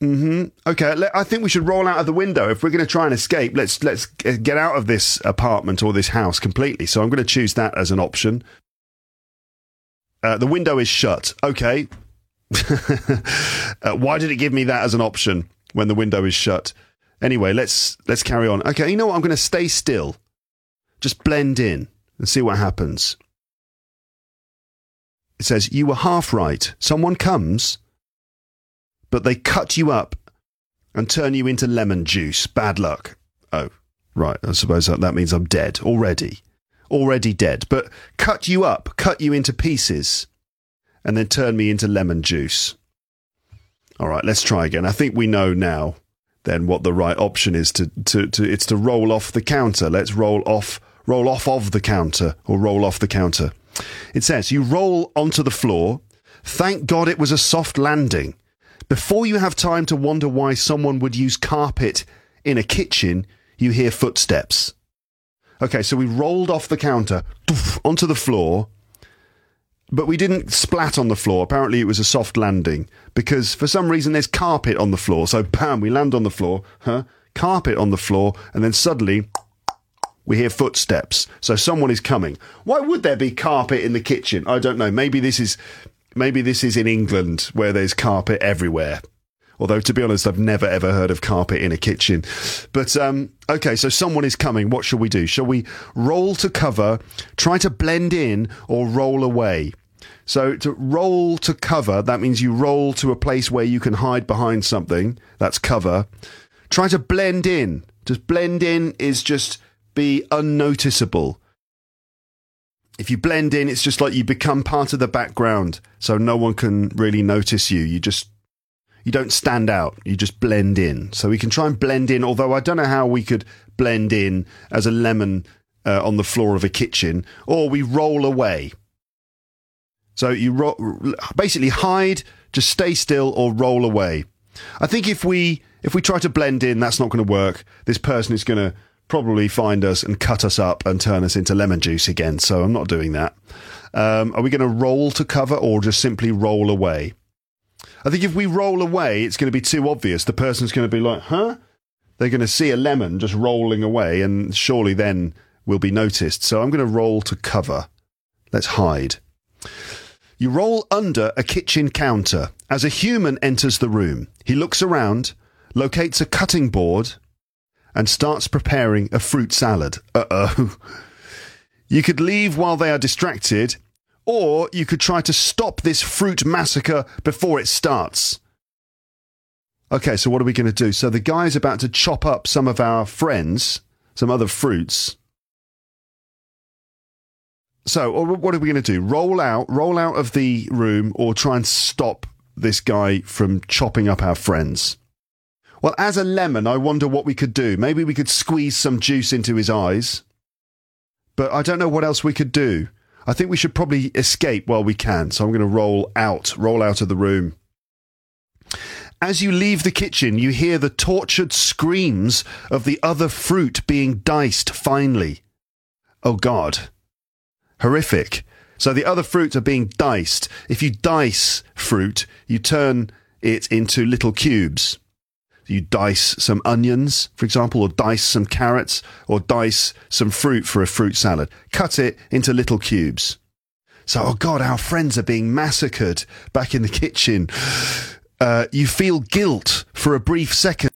hmm Okay, I think we should roll out of the window if we're going to try and escape. Let's let's get out of this apartment or this house completely. So I'm going to choose that as an option. Uh, the window is shut. Okay. uh, why did it give me that as an option when the window is shut? Anyway, let's let's carry on. Okay, you know what? I'm going to stay still. Just blend in and see what happens. It says you were half right. Someone comes, but they cut you up and turn you into lemon juice. Bad luck. Oh, right. I suppose that, that means I'm dead already. Already dead. But cut you up, cut you into pieces, and then turn me into lemon juice. All right, let's try again. I think we know now then what the right option is to, to, to it's to roll off the counter. Let's roll off roll off of the counter or roll off the counter. It says you roll onto the floor. Thank God it was a soft landing. Before you have time to wonder why someone would use carpet in a kitchen, you hear footsteps. Okay, so we rolled off the counter onto the floor, but we didn't splat on the floor. Apparently, it was a soft landing because for some reason there's carpet on the floor. So, bam, we land on the floor, huh? Carpet on the floor, and then suddenly we hear footsteps. So someone is coming. Why would there be carpet in the kitchen? I don't know. Maybe this is maybe this is in England where there's carpet everywhere. Although to be honest, I've never ever heard of carpet in a kitchen. But um, okay, so someone is coming. What shall we do? Shall we roll to cover, try to blend in, or roll away? So to roll to cover, that means you roll to a place where you can hide behind something. That's cover. Try to blend in. Just blend in is just be unnoticeable. If you blend in, it's just like you become part of the background, so no one can really notice you. You just you don't stand out. You just blend in. So we can try and blend in. Although I don't know how we could blend in as a lemon uh, on the floor of a kitchen, or we roll away. So you ro- basically hide, just stay still, or roll away. I think if we if we try to blend in, that's not going to work. This person is going to probably find us and cut us up and turn us into lemon juice again. So I'm not doing that. Um, are we going to roll to cover or just simply roll away? I think if we roll away, it's going to be too obvious. The person's going to be like, huh? They're going to see a lemon just rolling away, and surely then we'll be noticed. So I'm going to roll to cover. Let's hide. You roll under a kitchen counter. As a human enters the room, he looks around, locates a cutting board, and starts preparing a fruit salad. Uh oh. You could leave while they are distracted, or you could try to stop this fruit massacre before it starts. Okay, so what are we going to do? So the guy's about to chop up some of our friends, some other fruits. So, what are we going to do? Roll out, roll out of the room, or try and stop this guy from chopping up our friends? Well, as a lemon, I wonder what we could do. Maybe we could squeeze some juice into his eyes. But I don't know what else we could do. I think we should probably escape while we can. So I'm going to roll out, roll out of the room. As you leave the kitchen, you hear the tortured screams of the other fruit being diced finely. Oh, God. Horrific. So the other fruits are being diced. If you dice fruit, you turn it into little cubes. You dice some onions, for example, or dice some carrots, or dice some fruit for a fruit salad. Cut it into little cubes. So, oh God, our friends are being massacred back in the kitchen. Uh, you feel guilt for a brief second.